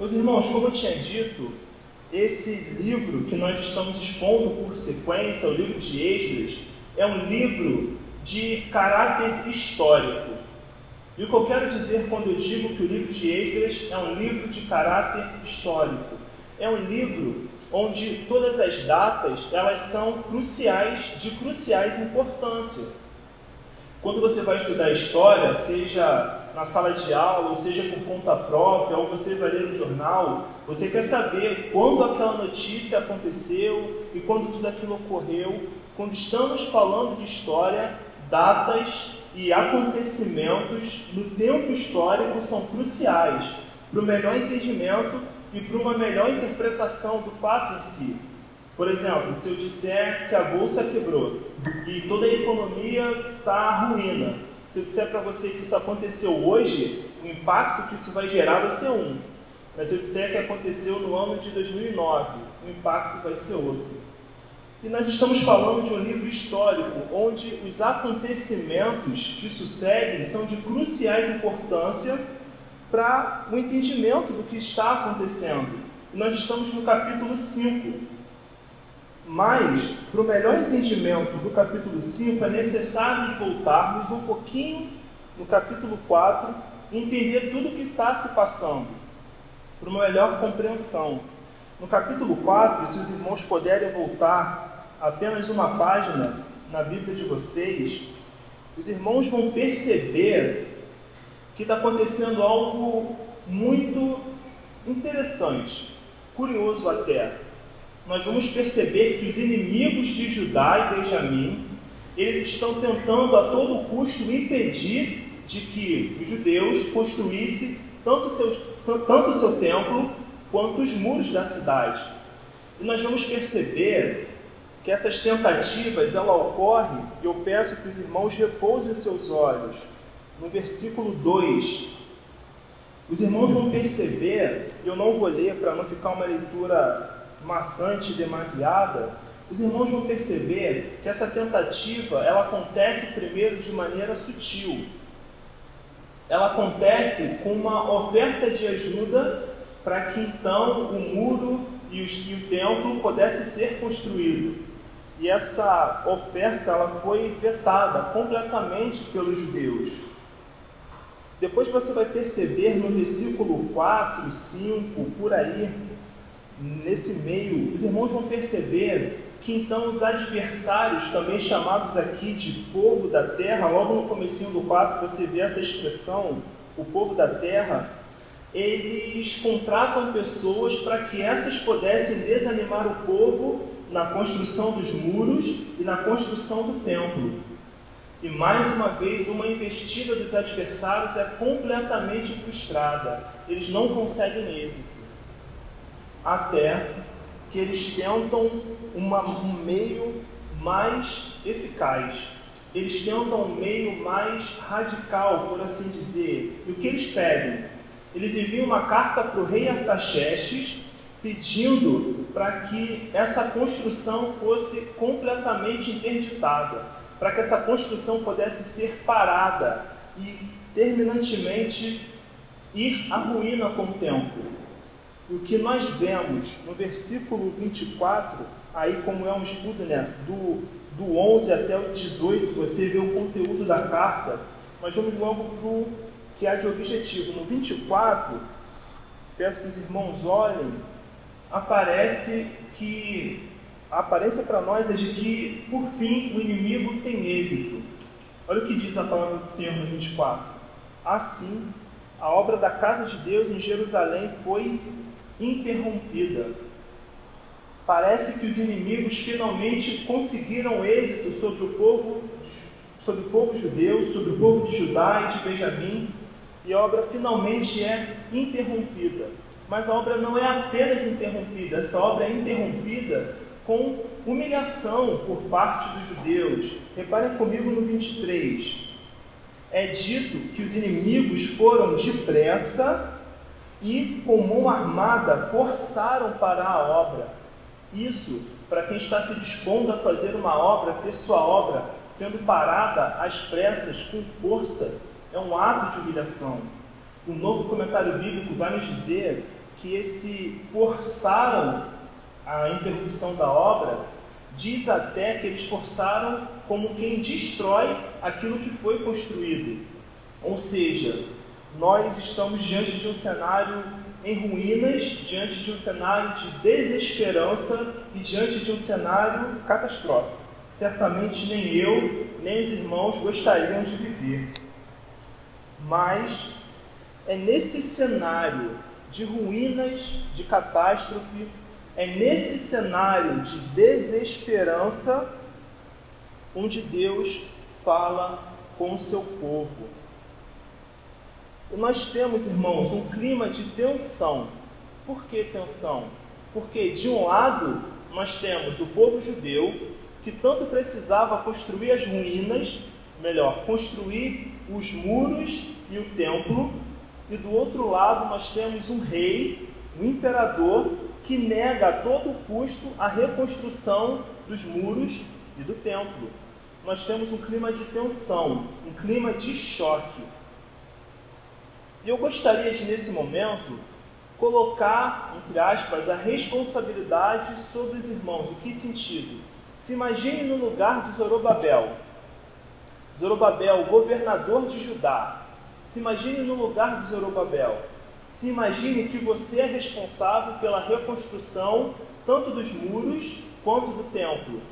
Meus irmãos, como eu tinha dito, esse livro que nós estamos expondo por sequência, o livro de Esdras, é um livro de caráter histórico. E o que eu quero dizer quando eu digo que o livro de Esdras é um livro de caráter histórico? É um livro onde todas as datas elas são cruciais, de cruciais importância. Quando você vai estudar história, seja na sala de aula, ou seja por conta própria, ou você vai ler no jornal, você quer saber quando aquela notícia aconteceu e quando tudo aquilo ocorreu. Quando estamos falando de história, datas e acontecimentos no tempo histórico são cruciais para o melhor entendimento e para uma melhor interpretação do fato em si. Por exemplo, se eu disser que a bolsa quebrou e toda a economia está ruína, se eu disser para você que isso aconteceu hoje, o impacto que isso vai gerar vai ser um. Mas se eu disser que aconteceu no ano de 2009, o impacto vai ser outro. E nós estamos falando de um livro histórico onde os acontecimentos que sucedem são de cruciais importância para o entendimento do que está acontecendo. E nós estamos no capítulo 5. Mas, para o melhor entendimento do capítulo 5, é necessário voltarmos um pouquinho no capítulo 4 e entender tudo o que está se passando, para uma melhor compreensão. No capítulo 4, se os irmãos puderem voltar apenas uma página na Bíblia de vocês, os irmãos vão perceber que está acontecendo algo muito interessante, curioso até. Nós vamos perceber que os inimigos de Judá e Benjamim, eles estão tentando a todo custo impedir de que os judeus construíssem tanto o seu, tanto seu templo quanto os muros da cidade. E nós vamos perceber que essas tentativas ela ocorrem, e eu peço que os irmãos repousem seus olhos no versículo 2. Os irmãos vão perceber, eu não vou ler para não ficar uma leitura maçante demasiada, os irmãos vão perceber que essa tentativa ela acontece primeiro de maneira sutil. Ela acontece com uma oferta de ajuda para que então o muro e, o templo pudesse ser construído. E essa oferta ela foi vetada completamente pelos judeus. Depois você vai perceber no versículo 4, 5, por aí, nesse meio, os irmãos vão perceber que então os adversários, também chamados aqui de povo da terra, logo no comecinho do 4 você vê essa expressão, o povo da terra, eles contratam pessoas para que essas pudessem desanimar o povo na construção dos muros e na construção do templo. E mais uma vez, uma investida dos adversários é completamente frustrada. Eles não conseguem êxito. Até que eles tentam uma, um meio mais eficaz. Eles tentam um meio mais radical, por assim dizer. E o que eles pedem? Eles enviam uma carta para o rei Artaxerxes pedindo para que essa construção fosse completamente interditada para que essa construção pudesse ser parada e terminantemente ir à ruína com o tempo. O que nós vemos no versículo 24, aí como é um estudo né, do, do 11 até o 18, você vê o conteúdo da carta, mas vamos logo para o que há de objetivo. No 24, peço que os irmãos olhem, aparece que a aparência para nós é de que, por fim, o inimigo tem êxito. Olha o que diz a palavra do Senhor no 24. Assim, a obra da casa de Deus em Jerusalém foi interrompida. Parece que os inimigos finalmente conseguiram êxito sobre o povo, sobre o povo judeu, sobre o povo de Judá e de Benjamim, e a obra finalmente é interrompida. Mas a obra não é apenas interrompida, essa obra é interrompida com humilhação por parte dos judeus. Reparem comigo no 23. É dito que os inimigos foram depressa e, com mão armada, forçaram para a obra. Isso, para quem está se dispondo a fazer uma obra, ter sua obra sendo parada às pressas, com força, é um ato de humilhação. O novo comentário bíblico vai nos dizer que esse forçaram a interrupção da obra, diz até que eles forçaram como quem destrói aquilo que foi construído. Ou seja, nós estamos diante de um cenário em ruínas, diante de um cenário de desesperança e diante de um cenário catastrófico. Certamente nem eu, nem os irmãos gostariam de viver. Mas é nesse cenário de ruínas, de catástrofe, é nesse cenário de desesperança onde Deus fala com o seu povo. Nós temos, irmãos, um clima de tensão. Por que tensão? Porque, de um lado, nós temos o povo judeu que tanto precisava construir as ruínas, melhor, construir os muros e o templo, e do outro lado nós temos um rei, um imperador, que nega a todo custo a reconstrução dos muros e do templo. Nós temos um clima de tensão, um clima de choque. E eu gostaria de, nesse momento, colocar, entre aspas, a responsabilidade sobre os irmãos. Em que sentido? Se imagine no lugar de Zorobabel. Zorobabel, governador de Judá. Se imagine no lugar de Zorobabel. Se imagine que você é responsável pela reconstrução tanto dos muros quanto do templo.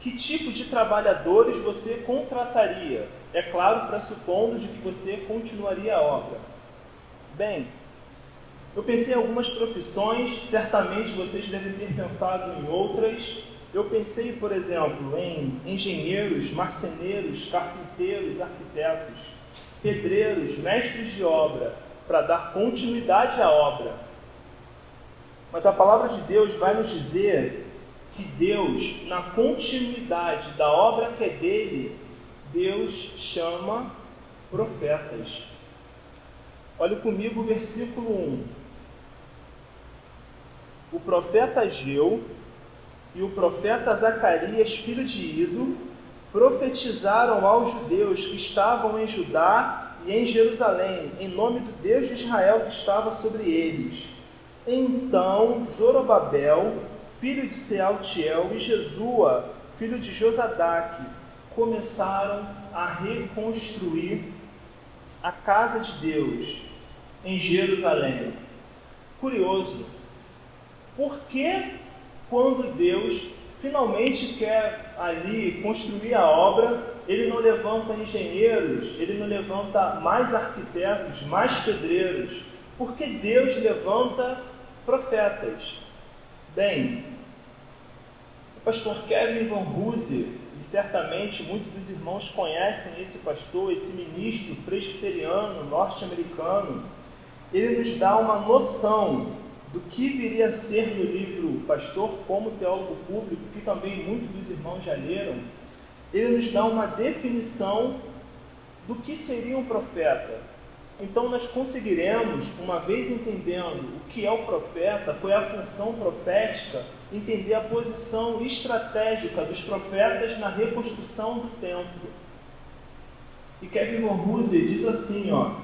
Que tipo de trabalhadores você contrataria? É claro, pressupondo de que você continuaria a obra. Bem, eu pensei em algumas profissões, certamente vocês devem ter pensado em outras. Eu pensei, por exemplo, em engenheiros, marceneiros, carpinteiros, arquitetos, pedreiros, mestres de obra, para dar continuidade à obra. Mas a palavra de Deus vai nos dizer que Deus, na continuidade da obra que é dele, Deus chama profetas. Olhe comigo o versículo 1. O profeta Ageu e o profeta Zacarias, filho de Ido, profetizaram aos judeus que estavam em Judá e em Jerusalém, em nome do Deus de Israel que estava sobre eles. Então Zorobabel, filho de Sealtiel, e Jesua, filho de Josadaque, começaram a reconstruir a casa de Deus em Jerusalém. Curioso, por que quando Deus finalmente quer ali construir a obra, ele não levanta engenheiros, ele não levanta mais arquitetos, mais pedreiros, porque Deus levanta profetas. Bem, o pastor Kevin Van Hooser, e certamente muitos dos irmãos conhecem esse pastor, esse ministro presbiteriano norte-americano, ele nos dá uma noção do que viria a ser no livro Pastor como Teólogo Público, que também muitos dos irmãos já leram, ele nos dá uma definição do que seria um profeta. Então nós conseguiremos, uma vez entendendo o que é o profeta, qual é a função profética, entender a posição estratégica dos profetas na reconstrução do templo. E Kevin Von diz assim, ó,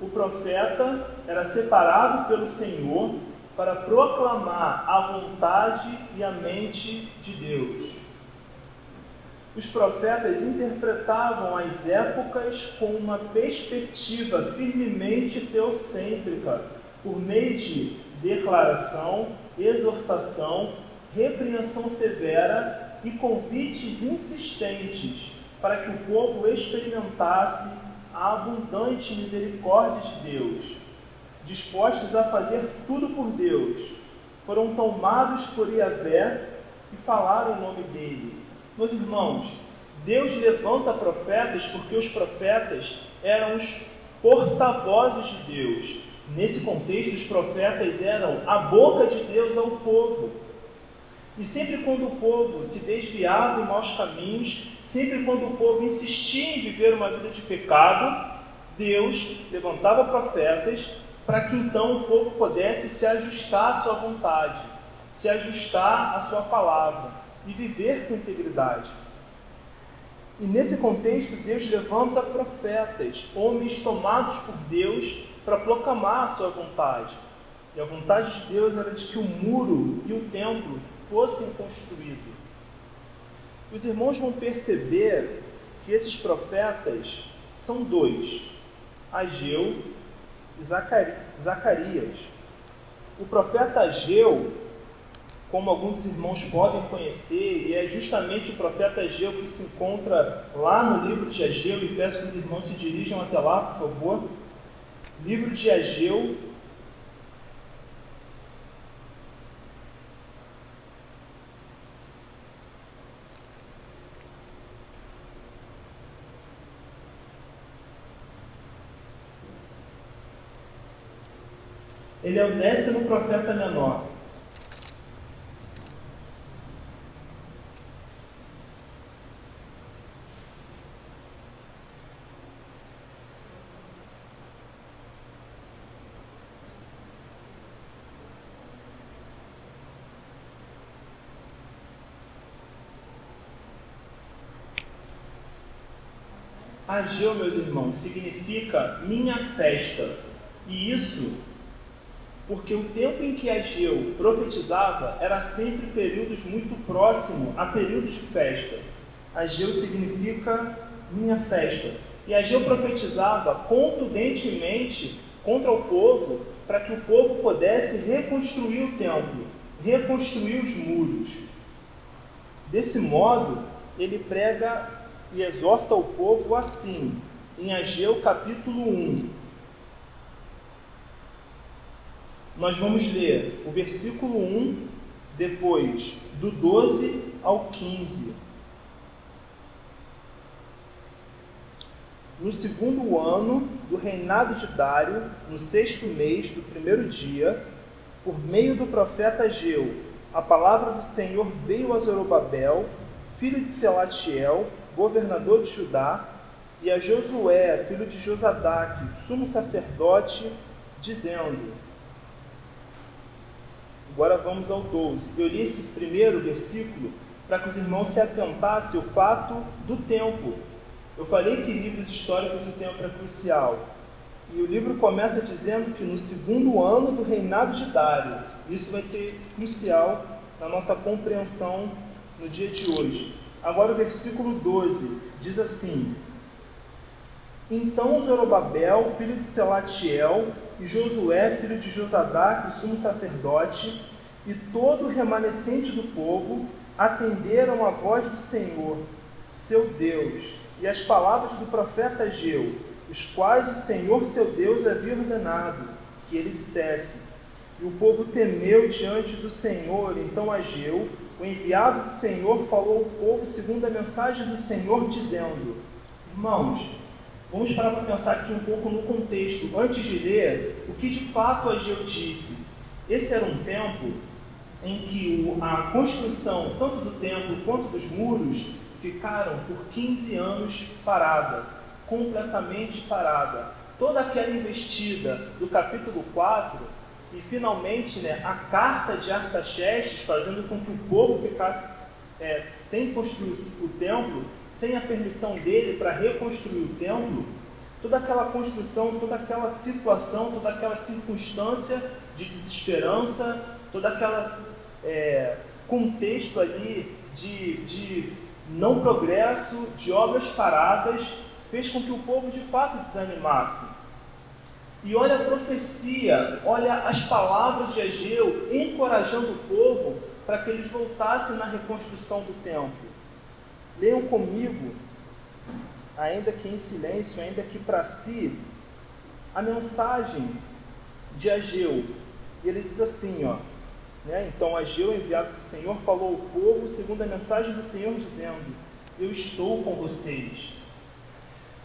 o profeta era separado pelo Senhor para proclamar a vontade e a mente de Deus. Os profetas interpretavam as épocas com uma perspectiva firmemente teocêntrica, por meio de declaração, exortação, repreensão severa e convites insistentes para que o povo experimentasse a abundante misericórdia de Deus, dispostos a fazer tudo por Deus, foram tomados por Iavé e falaram em nome dele. Meus irmãos, Deus levanta profetas porque os profetas eram os porta-vozes de Deus. Nesse contexto, os profetas eram a boca de Deus ao povo. E sempre quando o povo se desviava em maus caminhos, sempre quando o povo insistia em viver uma vida de pecado, Deus levantava profetas para que então o povo pudesse se ajustar à sua vontade, se ajustar à sua palavra e viver com integridade. E nesse contexto, Deus levanta profetas, homens tomados por Deus para proclamar a sua vontade. E a vontade de Deus era de que o muro e o templo fossem construídos. Os irmãos vão perceber que esses profetas são dois: Ageu e Zacarias. O profeta Ageu, como alguns irmãos podem conhecer, e é justamente o profeta Ageu que se encontra lá no livro de Ageu, e peço que os irmãos se dirijam até lá, por favor. Livro de Ageu, Ele é o décimo profeta menor. Ageu, meus irmãos, significa minha festa. E isso porque o tempo em que Ageu profetizava era sempre períodos muito próximos a períodos de festa. Ageu significa minha festa. E Ageu profetizava contundentemente contra o povo para que o povo pudesse reconstruir o templo, reconstruir os muros. Desse modo, ele prega e exorta o povo assim, em Ageu capítulo 1, nós vamos ler o versículo 1, depois do 12 ao 15. No segundo ano do reinado de Dário, no sexto mês do primeiro dia, por meio do profeta Ageu, a palavra do Senhor veio a Zorobabel, filho de Selatiel, governador de Judá, e a Josué, filho de Josadaque, sumo sacerdote, dizendo: Agora vamos ao 12. Eu li esse primeiro versículo para que os irmãos se atentassem ao fato do tempo. Eu falei que livros históricos o tempo é crucial. E o livro começa dizendo que no segundo ano do reinado de Dário, isso vai ser crucial na nossa compreensão no dia de hoje. Agora o versículo 12 diz assim: Então Zorobabel, filho de Selatiel, e Josué, filho de Josadaque, sumo sacerdote, e todo o remanescente do povo atenderam a voz do Senhor, seu Deus, e as palavras do profeta Ageu, os quais o Senhor seu Deus havia ordenado que ele dissesse. E o povo temeu diante do Senhor. Então Ageu, o enviado do Senhor, falou ao povo segundo a mensagem do Senhor, dizendo: Irmãos, Vamos parar para pensar aqui um pouco no contexto, antes de ler o que de fato Ageu disse. Esse era um tempo em que a construção, tanto do templo quanto dos muros, ficaram por 15 anos parada, completamente parada. Toda aquela investida do capítulo 4 e finalmente né, a carta de Artaxerxes, fazendo com que o povo ficasse é, sem construir o templo, sem a permissão dele para reconstruir o templo, toda aquela construção, toda aquela situação, toda aquela circunstância de desesperança, todo aquele é, contexto ali de, de não progresso, de obras paradas, fez com que o povo de fato desanimasse. E olha a profecia, olha as palavras de Ageu encorajando o povo para que eles voltassem na reconstrução do templo. Leiam comigo, ainda que em silêncio, ainda que para si, a mensagem de Ageu. E ele diz assim, ó, né? Então Ageu, enviado do Senhor, falou ao povo segundo a mensagem do Senhor, dizendo: Eu estou com vocês.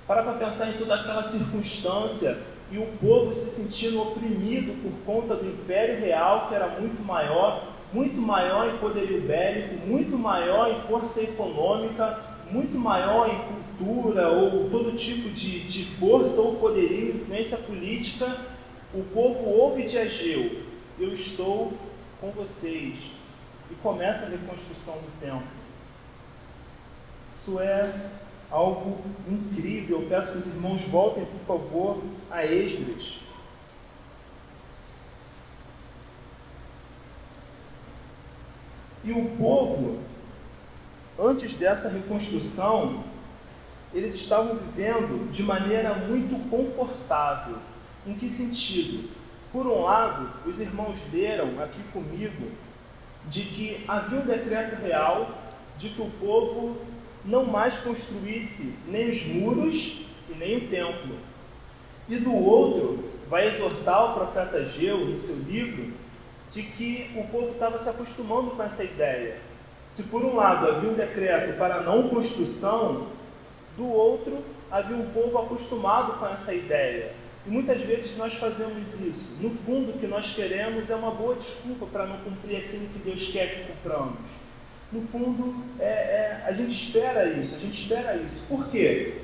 Para para pensar em toda aquela circunstância e o povo se sentindo oprimido por conta do império real, que era muito maior, muito maior em poderio bélico, muito maior em força econômica, muito maior em cultura ou todo tipo de, de força ou poderio, influência política, o povo ouve de Ageu: Eu estou com vocês. E começa a reconstrução do templo. Isso é algo incrível. Eu peço que os irmãos voltem, por favor, a Esdras. E o povo, antes dessa reconstrução, eles estavam vivendo de maneira muito confortável. Em que sentido? Por um lado, os irmãos leram aqui comigo de que havia um decreto real de que o povo não mais construísse nem os muros e nem o templo. E do outro, vai exortar o profeta Ageu no seu livro de que o povo estava se acostumando com essa ideia. Se por um lado havia um decreto para não construção, do outro havia um povo acostumado com essa ideia. E muitas vezes nós fazemos isso. No fundo, o que nós queremos é uma boa desculpa para não cumprir aquilo que Deus quer que cumpramos. No fundo, é, é, a gente espera isso, a gente espera isso. Por quê?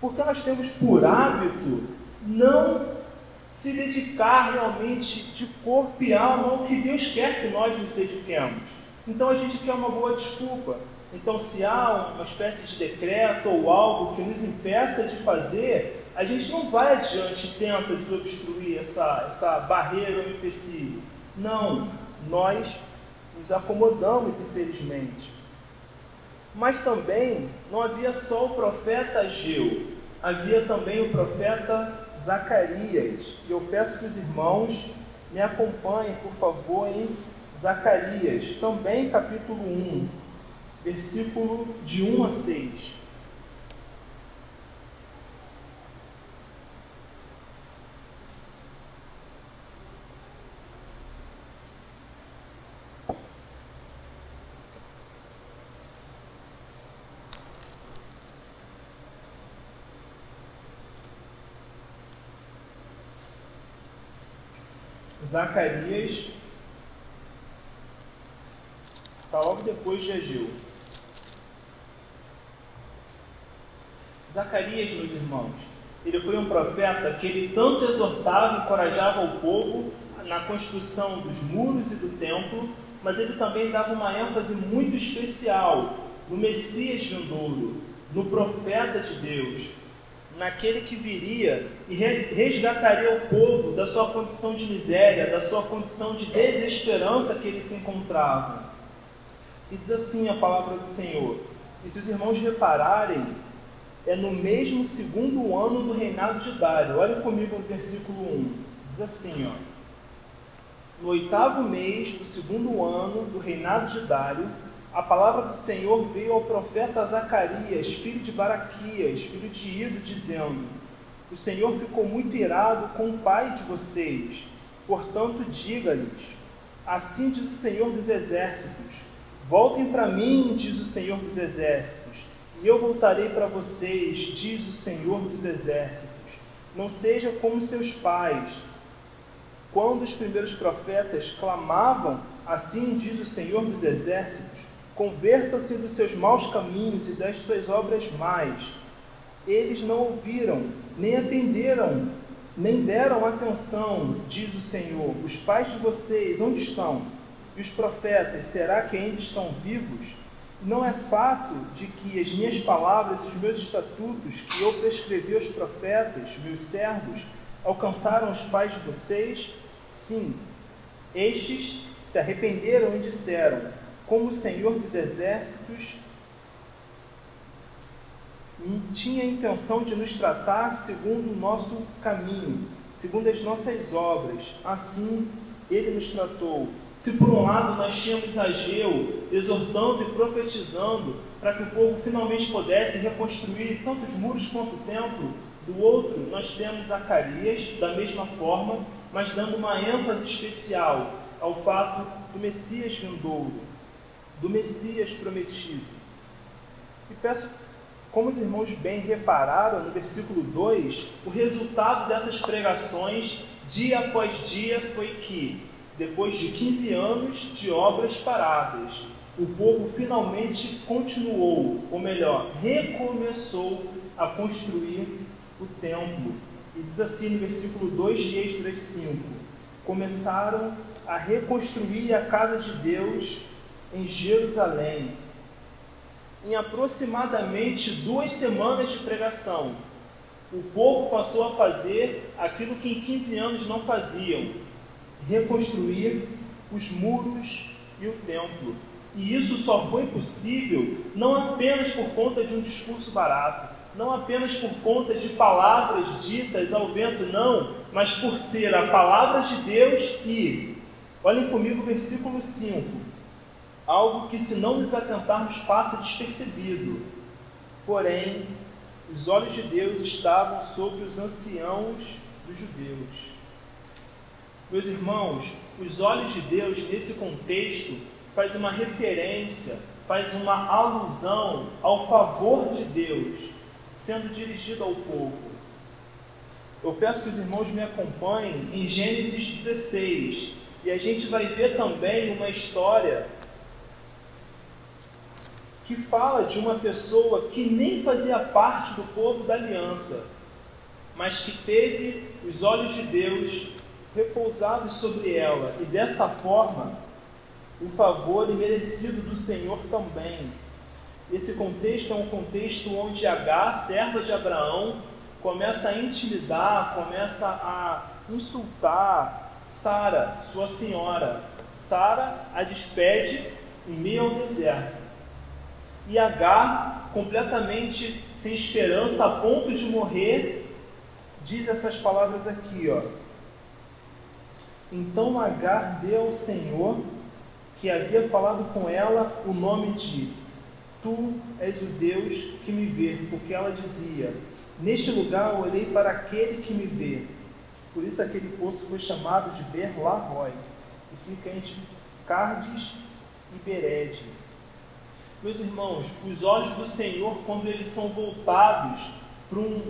Porque nós temos por hábito não se dedicar realmente de corpo e alma ao que Deus quer que nós nos dediquemos. Então a gente quer uma boa desculpa. Então, se há uma espécie de decreto ou algo que nos impeça de fazer, a gente não vai adiante e tenta desobstruir essa, essa barreira ou empecilho. Não, nós nos acomodamos, infelizmente. Mas também não havia só o profeta Ageu, havia também o profeta Zacarias. E eu peço que os irmãos me acompanhem, por favor, em Zacarias, também capítulo 1, versículo de 1 a 6. Zacarias está logo depois de Ageu. Zacarias, meus irmãos, ele foi um profeta que ele tanto exortava e encorajava o povo na construção dos muros e do templo, mas ele também dava uma ênfase muito especial no Messias vindouro, no profeta de Deus, naquele que viria e resgataria o povo da sua condição de miséria, da sua condição de desesperança que eles se encontravam. E diz assim a palavra do Senhor: E se os irmãos repararem, é no mesmo segundo ano do reinado de Dário. Olha comigo no versículo 1. Diz assim, ó. No oitavo mês do segundo ano do reinado de Dário, a palavra do Senhor veio ao profeta Zacarias, filho de Baraquias, filho de Ido, dizendo: O Senhor ficou muito irado com o pai de vocês. Portanto, diga-lhes: Assim diz o Senhor dos exércitos: Voltem para mim, diz o Senhor dos exércitos, e eu voltarei para vocês, diz o Senhor dos exércitos. Não seja como seus pais, quando os primeiros profetas clamavam, assim diz o Senhor dos exércitos Convertam-se dos seus maus caminhos e das suas obras más. Eles não ouviram, nem atenderam, nem deram atenção, diz o Senhor. Os pais de vocês, onde estão? E os profetas, será que ainda estão vivos? Não é fato de que as minhas palavras os meus estatutos que eu prescrevi aos profetas, meus servos, alcançaram os pais de vocês? Sim, estes se arrependeram e disseram: como Senhor dos Exércitos tinha a intenção de nos tratar segundo o nosso caminho, segundo as nossas obras. Assim, ele nos tratou. Se por um lado nós tínhamos Ageu exortando e profetizando para que o povo finalmente pudesse reconstruir tanto os muros quanto o templo, do outro nós temos Zacarias, da mesma forma, mas dando uma ênfase especial ao fato do Messias vindouro do Messias prometido. E peço, como os irmãos bem repararam no versículo 2, o resultado dessas pregações, dia após dia, foi que, depois de 15 anos de obras paradas, o povo finalmente continuou, ou melhor, recomeçou a construir o templo. E diz assim no versículo 2 de Esdras 5: Começaram a reconstruir a casa de Deus em Jerusalém. Em aproximadamente duas semanas de pregação, o povo passou a fazer aquilo que em 15 anos não faziam: reconstruir os muros e o templo. E isso só foi possível não apenas por conta de um discurso barato, não apenas por conta de palavras ditas ao vento, não, mas por ser a palavra de Deus e, olhem comigo o versículo 5, algo que se não nos atentarmos passa despercebido. Porém, os olhos de Deus estavam sobre os anciãos dos judeus. Meus irmãos, os olhos de Deus nesse contexto faz uma referência, faz uma alusão ao favor de Deus sendo dirigido ao povo. Eu peço que os irmãos me acompanhem em Gênesis 16 e a gente vai ver também uma história que fala de uma pessoa que nem fazia parte do povo da aliança, mas que teve os olhos de Deus repousados sobre ela e dessa forma o favor imerecido do Senhor também. Esse contexto é um contexto onde H, serva de Abraão, começa a intimidar, começa a insultar Sara, sua senhora. Sara a despede em meio ao deserto. E H, completamente sem esperança, a ponto de morrer, diz essas palavras aqui, ó. Então Agar deu ao Senhor, que havia falado com ela, o nome de Tu és o Deus que me vê, porque ela dizia: Neste lugar olhei para aquele que me vê. Por isso aquele poço foi chamado de Berlaroi, que fica entre Cardes e Berede. Meus irmãos, os olhos do Senhor, quando eles são voltados para um,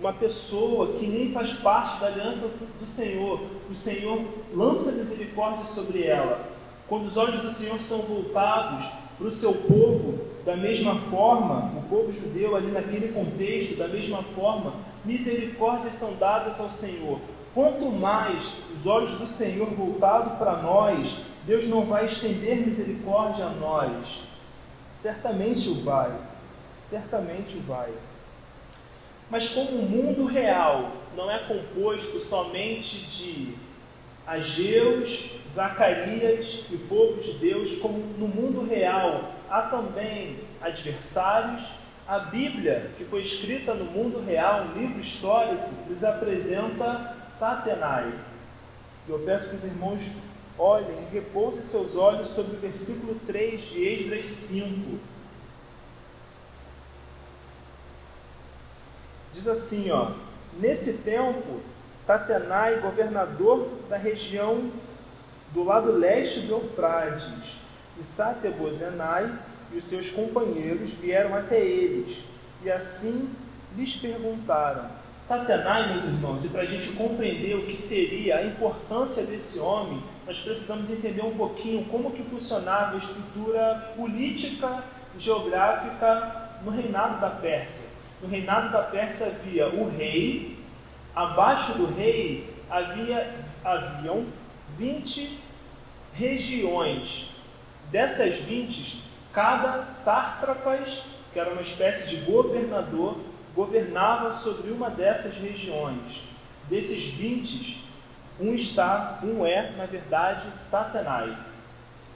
uma pessoa que nem faz parte da aliança do Senhor, o Senhor lança misericórdia sobre ela. Quando os olhos do Senhor são voltados para o seu povo, da mesma forma, o povo judeu ali naquele contexto, da mesma forma, misericórdias são dadas ao Senhor. Quanto mais os olhos do Senhor voltados para nós, Deus não vai estender misericórdia a nós. Certamente o vai, certamente o vai. Mas como o mundo real não é composto somente de Ageus, Zacarias e povo de Deus, como no mundo real há também adversários, a Bíblia, que foi escrita no mundo real, um livro histórico, nos apresenta Tatenai. Eu peço que os irmãos olhem e repousem seus olhos sobre o versículo 3 de Esdras 5. Diz assim, ó: Nesse tempo, Tatenai, governador da região do lado leste do Eufrates, e Satebozenai e os seus companheiros vieram até eles, e assim lhes perguntaram: Tatenai, meus irmãos, e para a gente compreender o que seria a importância desse homem, nós precisamos entender um pouquinho como que funcionava a estrutura política geográfica no reinado da Pérsia. No reinado da Pérsia havia o rei, abaixo do rei havia, haviam 20 regiões. Dessas 20, cada sátrapas, que era uma espécie de governador, governava sobre uma dessas regiões. Desses 20, um está, um é, na verdade, Tatenai.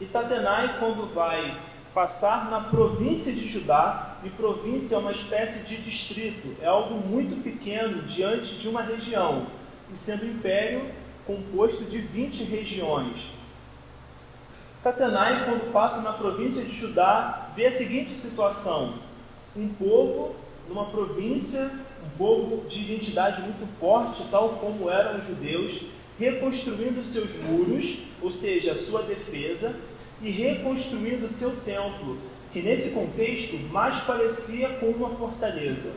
E Tatenai, quando vai passar na província de Judá, e província é uma espécie de distrito, é algo muito pequeno diante de uma região, e sendo império composto de 20 regiões. Tatenai, quando passa na província de Judá, vê a seguinte situação: um povo numa província, um povo de identidade muito forte, tal como eram os judeus, reconstruindo seus muros, ou seja, a sua defesa, e reconstruindo seu templo, que nesse contexto mais parecia com uma fortaleza.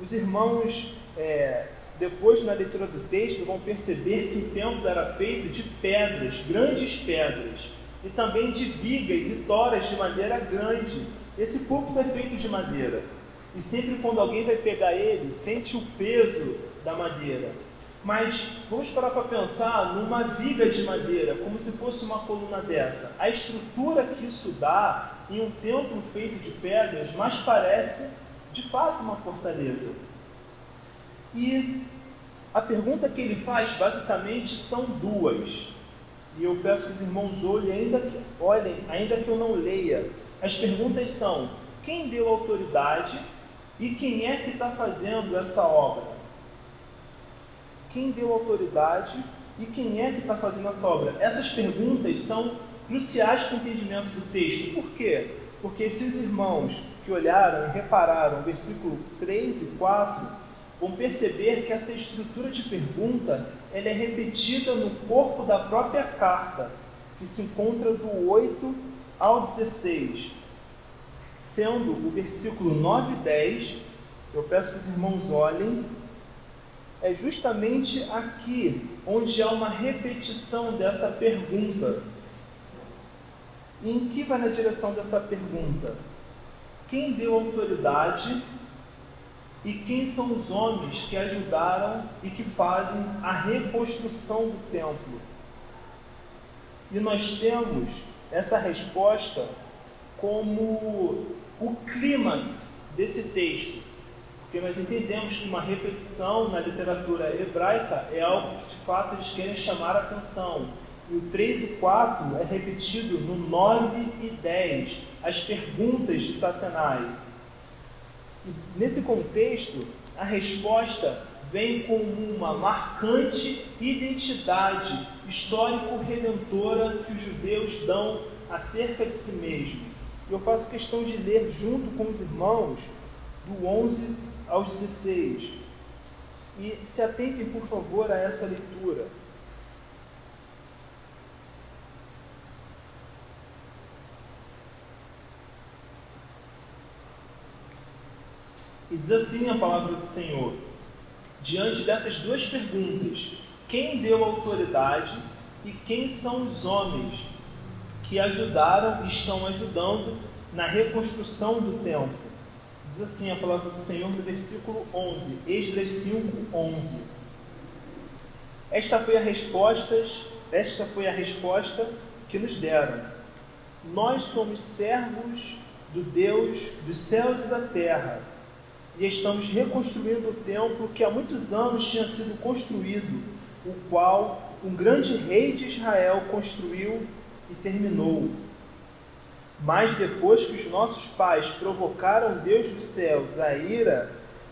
Os irmãos, é, depois na leitura do texto, vão perceber que o templo era feito de pedras, grandes pedras, e também de vigas e toras de madeira grande. Esse púlpito é feito de madeira. E sempre quando alguém vai pegar ele, sente o peso da madeira. Mas vamos parar para pensar numa viga de madeira, como se fosse uma coluna dessa. A estrutura que isso dá em um templo feito de pedras, mais parece de fato uma fortaleza. E a pergunta que ele faz basicamente são duas. E eu peço que os irmãos olhem, ainda que, olhem, ainda que eu não leia. As perguntas são: quem deu autoridade e quem é que está fazendo essa obra? Quem deu autoridade e quem é que está fazendo essa obra? Essas perguntas são cruciais para o entendimento do texto. Por quê? Porque se os irmãos que olharam e repararam versículo 3 e 4, vão perceber que essa estrutura de pergunta ela é repetida no corpo da própria carta, que se encontra do 8 ao 16, sendo o versículo 9 e 10, eu peço que os irmãos olhem, é justamente aqui onde há uma repetição dessa pergunta. E em que vai na direção dessa pergunta? Quem deu autoridade e quem são os homens que ajudaram e que fazem a reconstrução do templo? E nós temos essa resposta como o clímax desse texto, porque nós entendemos que uma repetição na literatura hebraica é algo que de fato eles querem chamar a atenção. E o 3 e 4 é repetido no 9 e 10, as perguntas de Tatanai. E nesse contexto, a resposta vem com uma marcante identidade histórico-redentora que os judeus dão acerca de si mesmo. Eu faço questão de ler junto com os irmãos do 11 aos 16. E se atentem, por favor, a essa leitura. E diz assim a palavra do Senhor: diante dessas duas perguntas, quem deu autoridade e quem são os homens que ajudaram e estão ajudando na reconstrução do templo? Diz assim a palavra do Senhor no versículo 11, Esdras 5, 11. Esta foi a resposta, esta foi a resposta que nos deram. Nós somos servos do Deus dos céus e da terra e estamos reconstruindo o templo que há muitos anos tinha sido construído, o qual um grande rei de Israel construiu e terminou. Mas depois que os nossos pais provocaram Deus dos céus a ira,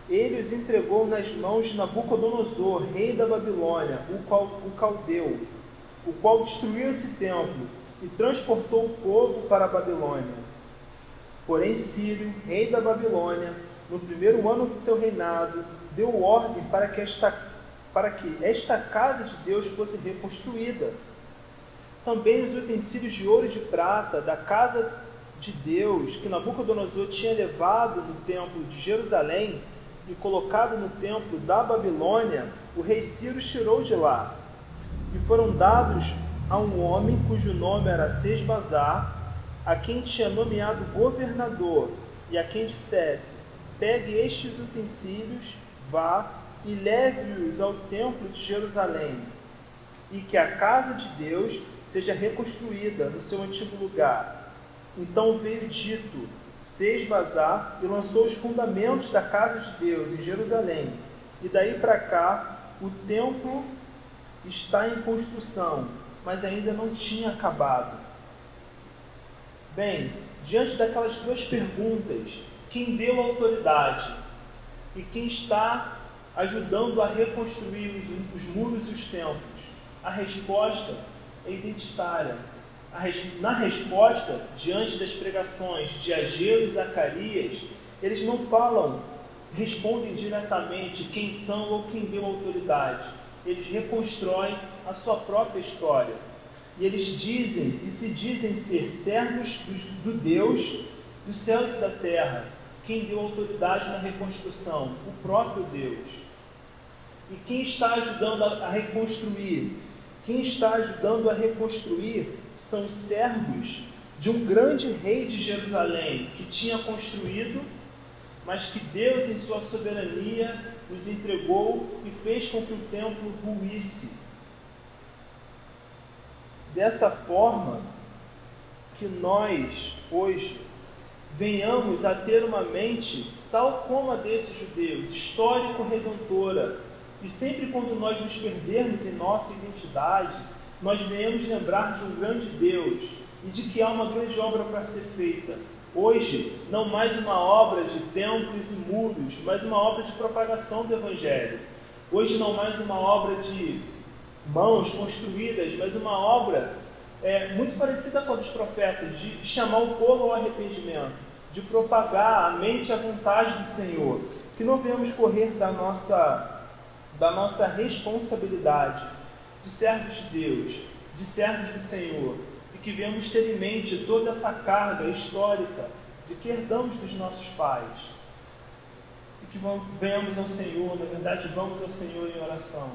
ele os entregou nas mãos de Nabucodonosor, rei da Babilônia, o caldeu, o qual destruiu esse templo e transportou o povo para a Babilônia. Porém, Sírio, rei da Babilônia, no primeiro ano do seu reinado, deu ordem para que esta, para que esta casa de Deus fosse reconstruída. Também os utensílios de ouro e de prata da casa de Deus que Nabucodonosor tinha levado no templo de Jerusalém e colocado no templo da Babilônia, o rei Ciro tirou de lá. E foram dados a um homem cujo nome era Sesbazar, a quem tinha nomeado governador, e a quem dissesse: Pegue estes utensílios, vá e leve-os ao templo de Jerusalém, e que a casa de Deus seja reconstruída no seu antigo lugar. Então veio dito, Sesbazar, e lançou os fundamentos da casa de Deus em Jerusalém. E daí para cá, o templo está em construção, mas ainda não tinha acabado. Bem, diante daquelas duas perguntas, quem deu autoridade e quem está ajudando a reconstruir os, os muros e os templos? A resposta é identitária. Na resposta, diante das pregações de Ageu e Zacarias, eles não falam, respondem diretamente quem são ou quem deu autoridade. Eles reconstroem a sua própria história. E eles dizem e se dizem ser servos do, Deus dos céus e da terra, quem deu autoridade na reconstrução? O próprio Deus. E quem está ajudando a reconstruir? Quem está ajudando a reconstruir são os servos de um grande rei de Jerusalém que tinha construído, mas que Deus, em sua soberania, os entregou e fez com que o templo ruísse. Dessa forma que nós, hoje, venhamos a ter uma mente tal como a desses judeus, histórico-redentora. E sempre quando nós nos perdermos em nossa identidade, nós venhamos lembrar de um grande Deus e de que há uma grande obra para ser feita. Hoje, não mais uma obra de templos e muros, mas uma obra de propagação do Evangelho. Hoje, não mais uma obra de mãos construídas, mas uma obra é, muito parecida com a dos profetas, de chamar o povo ao arrependimento, de propagar a mente e a vontade do Senhor. Que não venhamos correr da nossa, da nossa responsabilidade de servos de Deus, de servos do Senhor, e que venhamos ter em mente toda essa carga histórica de que herdamos dos nossos pais. E que venhamos ao Senhor, na verdade, vamos ao Senhor em oração